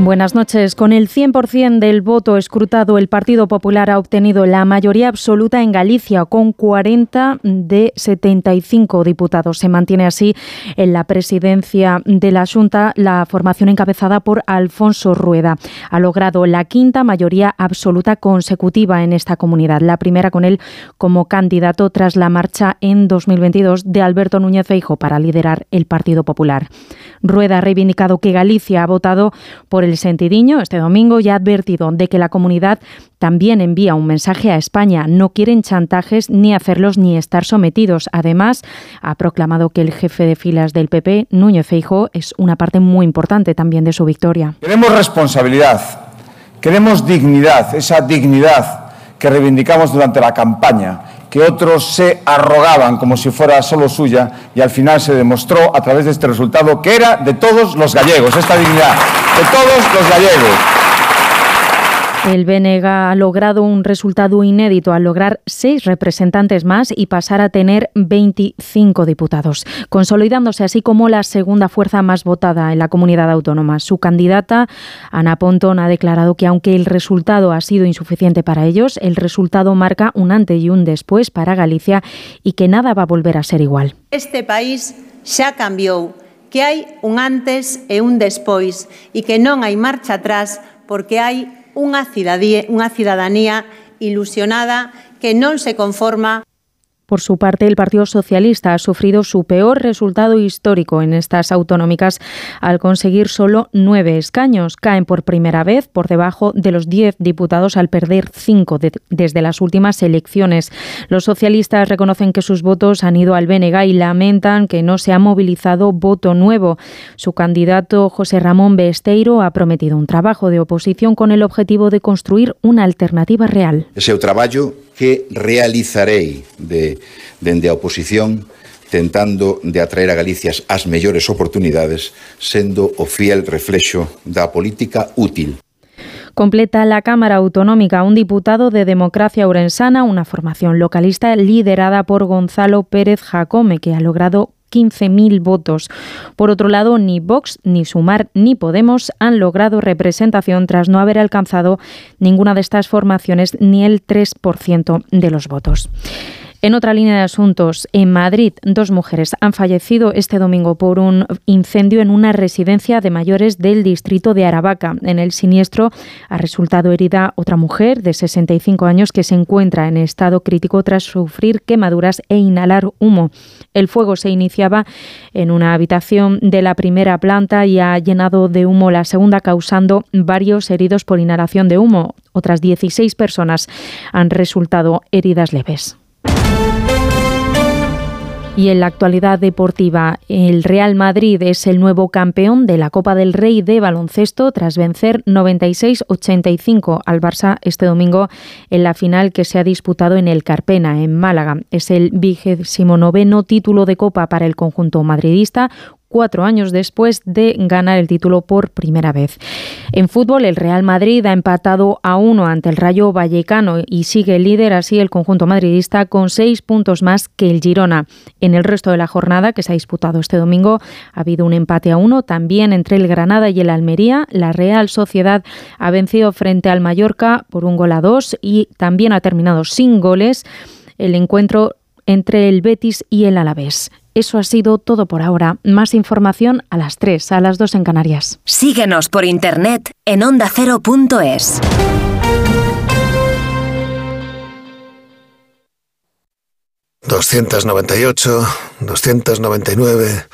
Buenas noches. Con el 100% del voto escrutado, el Partido Popular ha obtenido la mayoría absoluta en Galicia, con 40 de 75 diputados. Se mantiene así en la presidencia de la Junta la formación encabezada por Alfonso Rueda. Ha logrado la quinta mayoría absoluta consecutiva en esta comunidad, la primera con él como candidato tras la marcha en 2022 de Alberto Núñez Feijo para liderar el Partido Popular. Rueda ha reivindicado que Galicia ha votado por el Sentidiño este domingo y ha advertido de que la comunidad también envía un mensaje a España. No quieren chantajes ni hacerlos ni estar sometidos. Además, ha proclamado que el jefe de filas del PP, Núñez Feijóo, es una parte muy importante también de su victoria. Queremos responsabilidad, queremos dignidad, esa dignidad que reivindicamos durante la campaña que otros se arrogaban como si fuera solo suya y al final se demostró a través de este resultado que era de todos los gallegos, esta dignidad, de todos los gallegos. El BNG ha logrado un resultado inédito al lograr seis representantes más y pasar a tener 25 diputados, consolidándose así como la segunda fuerza más votada en la comunidad autónoma. Su candidata, Ana Pontón, ha declarado que aunque el resultado ha sido insuficiente para ellos, el resultado marca un antes y un después para Galicia y que nada va a volver a ser igual. Este país xa cambiou, que hai un antes e un despois e que non hai marcha atrás porque hai unha cidadanía, unha cidadanía ilusionada que non se conforma Por su parte, el Partido Socialista ha sufrido su peor resultado histórico en estas autonómicas al conseguir solo nueve escaños. Caen por primera vez por debajo de los diez diputados al perder cinco desde las últimas elecciones. Los socialistas reconocen que sus votos han ido al BNG y lamentan que no se ha movilizado voto nuevo. Su candidato José Ramón Besteiro ha prometido un trabajo de oposición con el objetivo de construir una alternativa real. Ese trabajo que realizarei de, dende a oposición tentando de atraer a Galicia as mellores oportunidades, sendo o fiel reflexo da política útil. Completa la Cámara Autonómica un diputado de Democracia Urensana, una formación localista liderada por Gonzalo Pérez Jacome, que ha logrado 15.000 votos. Por otro lado, ni Vox, ni Sumar, ni Podemos han logrado representación tras no haber alcanzado ninguna de estas formaciones ni el 3% de los votos. En otra línea de asuntos, en Madrid, dos mujeres han fallecido este domingo por un incendio en una residencia de mayores del distrito de Aravaca. En el siniestro ha resultado herida otra mujer de 65 años que se encuentra en estado crítico tras sufrir quemaduras e inhalar humo. El fuego se iniciaba en una habitación de la primera planta y ha llenado de humo la segunda, causando varios heridos por inhalación de humo. Otras 16 personas han resultado heridas leves. Y en la actualidad deportiva, el Real Madrid es el nuevo campeón de la Copa del Rey de baloncesto tras vencer 96-85 al Barça este domingo en la final que se ha disputado en el Carpena, en Málaga. Es el vigésimo noveno título de Copa para el conjunto madridista, cuatro años después de ganar el título por primera vez. En fútbol, el Real Madrid ha empatado a uno ante el Rayo Vallecano y sigue líder así el conjunto madridista con seis puntos más que el Girona. En el resto de la jornada que se ha disputado este domingo ha habido un empate a uno también entre el Granada y el Almería. La Real Sociedad ha vencido frente al Mallorca por un gol a dos y también ha terminado sin goles el encuentro entre el Betis y el Alavés. Eso ha sido todo por ahora. Más información a las 3, a las 2 en Canarias. Síguenos por internet en ondacero.es. ...298, 299...